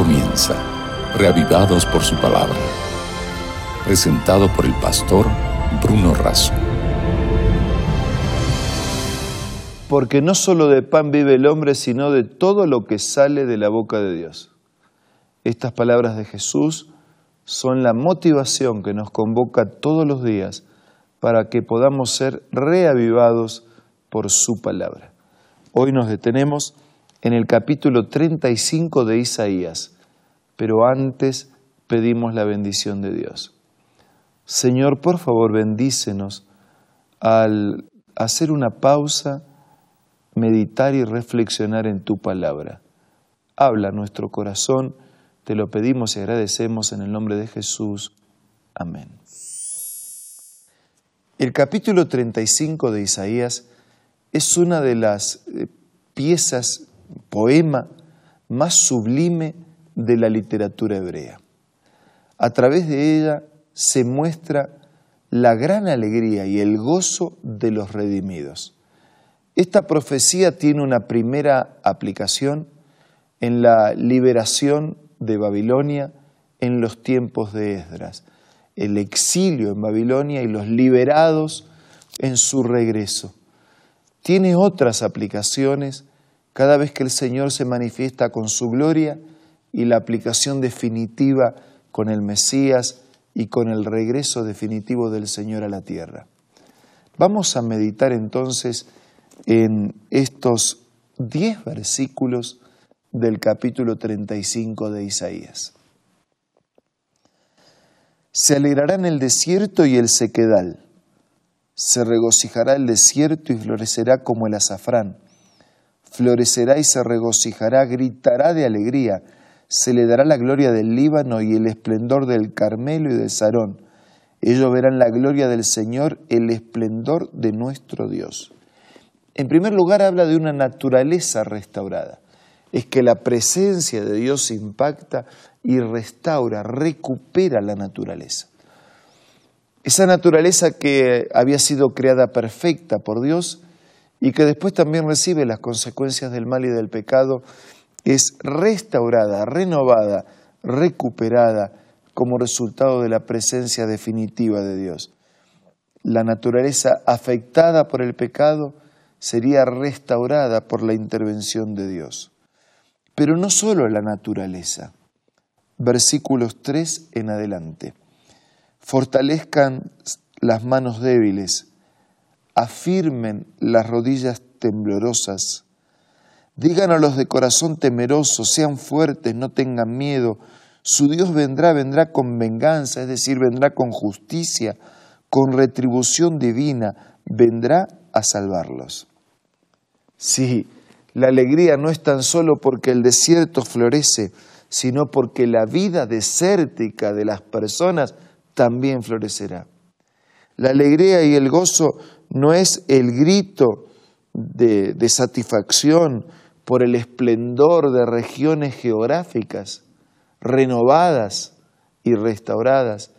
comienza, reavivados por su palabra. Presentado por el pastor Bruno Razo. Porque no solo de pan vive el hombre, sino de todo lo que sale de la boca de Dios. Estas palabras de Jesús son la motivación que nos convoca todos los días para que podamos ser reavivados por su palabra. Hoy nos detenemos en el capítulo 35 de Isaías, pero antes pedimos la bendición de Dios. Señor, por favor, bendícenos al hacer una pausa, meditar y reflexionar en tu palabra. Habla nuestro corazón, te lo pedimos y agradecemos en el nombre de Jesús. Amén. El capítulo 35 de Isaías es una de las eh, piezas poema más sublime de la literatura hebrea. A través de ella se muestra la gran alegría y el gozo de los redimidos. Esta profecía tiene una primera aplicación en la liberación de Babilonia en los tiempos de Esdras, el exilio en Babilonia y los liberados en su regreso. Tiene otras aplicaciones cada vez que el Señor se manifiesta con su gloria y la aplicación definitiva con el Mesías y con el regreso definitivo del Señor a la tierra. Vamos a meditar entonces en estos diez versículos del capítulo 35 de Isaías. Se alegrará en el desierto y el sequedal, se regocijará el desierto y florecerá como el azafrán florecerá y se regocijará, gritará de alegría, se le dará la gloria del Líbano y el esplendor del Carmelo y del Sarón. Ellos verán la gloria del Señor, el esplendor de nuestro Dios. En primer lugar, habla de una naturaleza restaurada. Es que la presencia de Dios impacta y restaura, recupera la naturaleza. Esa naturaleza que había sido creada perfecta por Dios, y que después también recibe las consecuencias del mal y del pecado, es restaurada, renovada, recuperada como resultado de la presencia definitiva de Dios. La naturaleza afectada por el pecado sería restaurada por la intervención de Dios. Pero no solo la naturaleza. Versículos 3 en adelante. Fortalezcan las manos débiles afirmen las rodillas temblorosas. Digan a los de corazón temeroso, sean fuertes, no tengan miedo. Su Dios vendrá, vendrá con venganza, es decir, vendrá con justicia, con retribución divina, vendrá a salvarlos. Sí, la alegría no es tan solo porque el desierto florece, sino porque la vida desértica de las personas también florecerá. La alegría y el gozo no es el grito de, satisfacción por el esplendor de regiones geográficas renovadas y restauradas,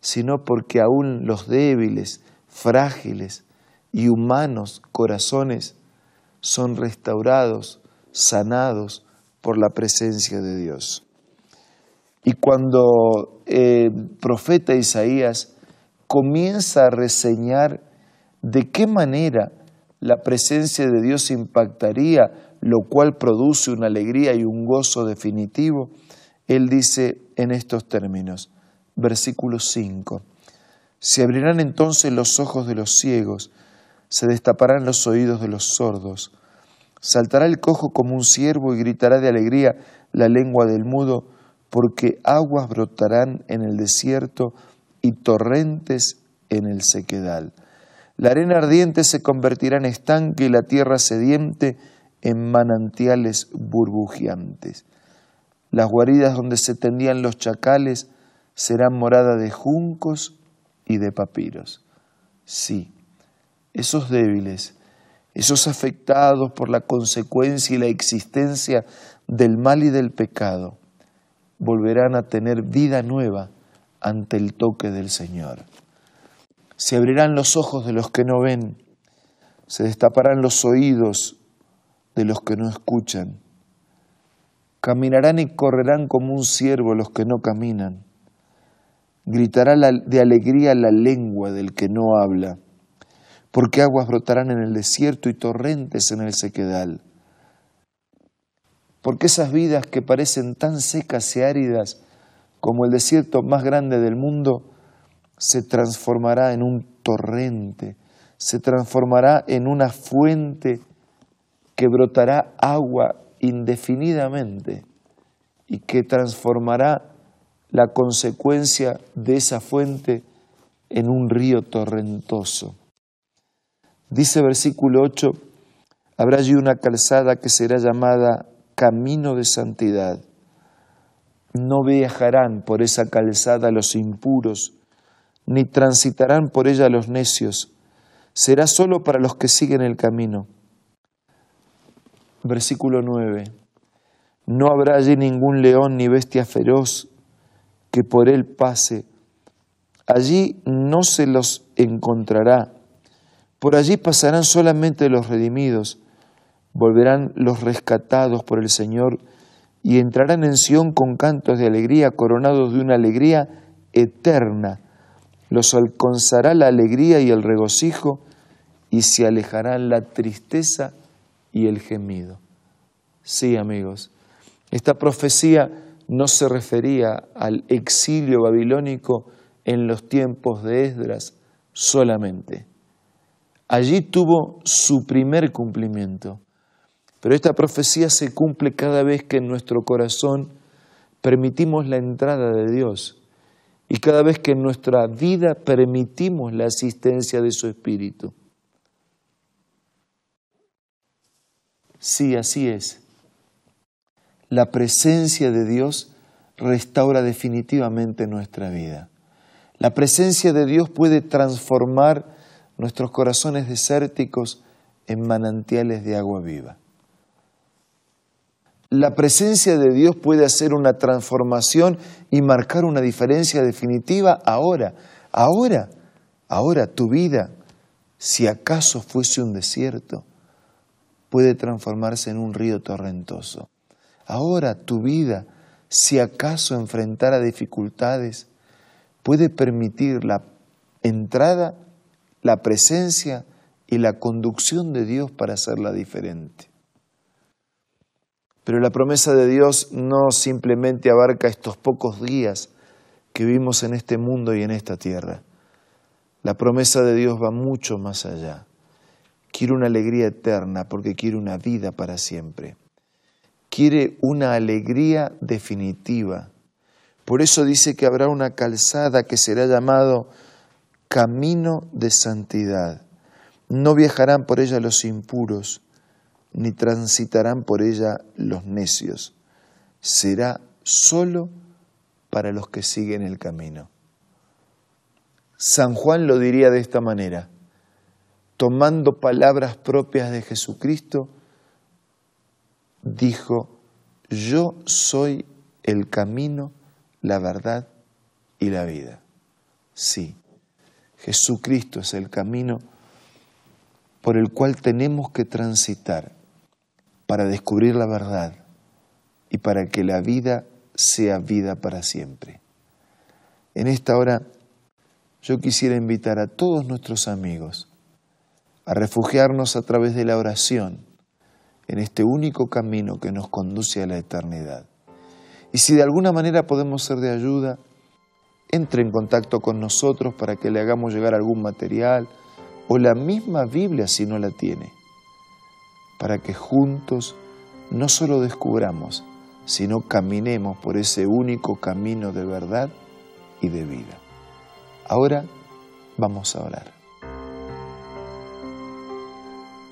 sino porque aún los débiles, frágiles y humanos corazones son restaurados, sanados por la presencia de Dios. Y cuando el profeta Isaías comienza a reseñar de qué manera la presencia de Dios impactaría, lo cual produce una alegría y un gozo definitivo, él dice en estos términos, versículo 5, se abrirán entonces los ojos de los ciegos, se destaparán los oídos de los sordos, saltará el cojo como un ciervo y gritará de alegría la lengua del mudo, porque aguas brotarán en el desierto y torrentes en el sequedal. La arena ardiente se convertirá en estanque y la tierra sediente en manantiales burbujeantes. Las guaridas donde se tendían los chacales serán morada de juncos y de papiros. Sí, esos débiles, esos afectados por la consecuencia y la existencia del mal y del pecado, volverán a tener vida nueva ante el toque del Señor. Se abrirán los ojos de los que no ven, se destaparán los oídos de los que no escuchan. Caminarán y correrán como un ciervo los que no caminan. Gritará de alegría la lengua del que no habla, porque aguas brotarán en el desierto y torrentes en el sequedal. Porque esas vidas que parecen tan secas y áridas como el desierto más grande del mundo, se transformará en un torrente, se transformará en una fuente que brotará agua indefinidamente y que transformará la consecuencia de esa fuente en un río torrentoso. Dice versículo 8, habrá allí una calzada que será llamada camino de santidad. No viajarán por esa calzada los impuros, ni transitarán por ella los necios. Será solo para los que siguen el camino. Versículo 9. No habrá allí ningún león ni bestia feroz que por él pase. Allí no se los encontrará. Por allí pasarán solamente los redimidos. Volverán los rescatados por el Señor y entrarán en Sión con cantos de alegría, coronados de una alegría eterna. Los alcanzará la alegría y el regocijo y se alejarán la tristeza y el gemido. Sí, amigos, esta profecía no se refería al exilio babilónico en los tiempos de Esdras solamente. Allí tuvo su primer cumplimiento. Pero esta profecía se cumple cada vez que en nuestro corazón permitimos la entrada de Dios y cada vez que en nuestra vida permitimos la asistencia de su Espíritu. Sí, así es la presencia de Dios restaura definitivamente nuestra vida. La presencia de Dios puede transformar nuestros corazones desérticos en manantiales de agua viva. La presencia de Dios puede hacer una transformación y marcar una diferencia definitiva ahora, ahora, ahora tu vida, si acaso fuese un desierto, puede transformarse en un río torrentoso. Ahora tu vida, si acaso enfrentara dificultades, puede permitir la entrada, la presencia y la conducción de Dios para hacerla diferente. Pero la promesa de Dios no simplemente abarca estos pocos días que vivimos en este mundo y en esta tierra. La promesa de Dios va mucho más allá. Quiere una alegría eterna porque quiere una vida para siempre quiere una alegría definitiva. Por eso dice que habrá una calzada que será llamado camino de santidad. No viajarán por ella los impuros, ni transitarán por ella los necios. Será solo para los que siguen el camino. San Juan lo diría de esta manera, tomando palabras propias de Jesucristo, dijo, yo soy el camino, la verdad y la vida. Sí, Jesucristo es el camino por el cual tenemos que transitar para descubrir la verdad y para que la vida sea vida para siempre. En esta hora yo quisiera invitar a todos nuestros amigos a refugiarnos a través de la oración en este único camino que nos conduce a la eternidad. Y si de alguna manera podemos ser de ayuda, entre en contacto con nosotros para que le hagamos llegar algún material o la misma Biblia si no la tiene, para que juntos no solo descubramos, sino caminemos por ese único camino de verdad y de vida. Ahora vamos a orar.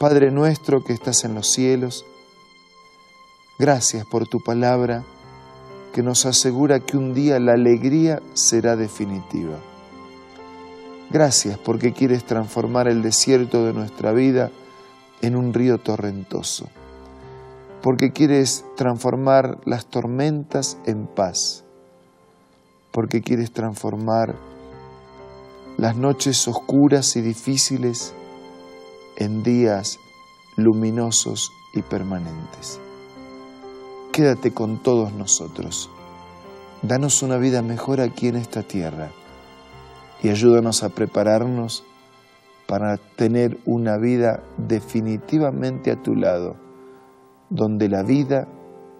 Padre nuestro que estás en los cielos, gracias por tu palabra que nos asegura que un día la alegría será definitiva. Gracias porque quieres transformar el desierto de nuestra vida en un río torrentoso, porque quieres transformar las tormentas en paz, porque quieres transformar las noches oscuras y difíciles en días luminosos y permanentes. quédate con todos nosotros. Danos una vida mejor aquí en esta tierra y ayúdanos a prepararnos para tener una vida definitivamente a tu lado, donde la vida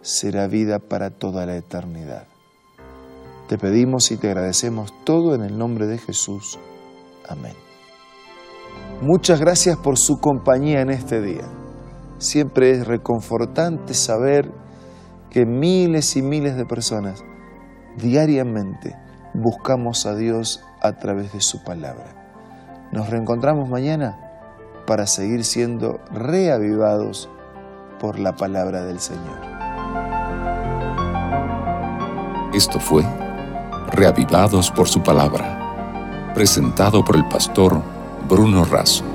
será vida para toda la eternidad. Te pedimos y te agradecemos todo en el nombre de Jesús. Amén. Muchas gracias por su compañía en este día. Siempre es reconfortante saber que miles y miles de personas diariamente buscamos a Dios a través de su palabra. Nos reencontramos mañana para seguir siendo reavivados por la palabra del Señor. Esto fue Reavivados por su palabra, presentado por el pastor Bruno Razo.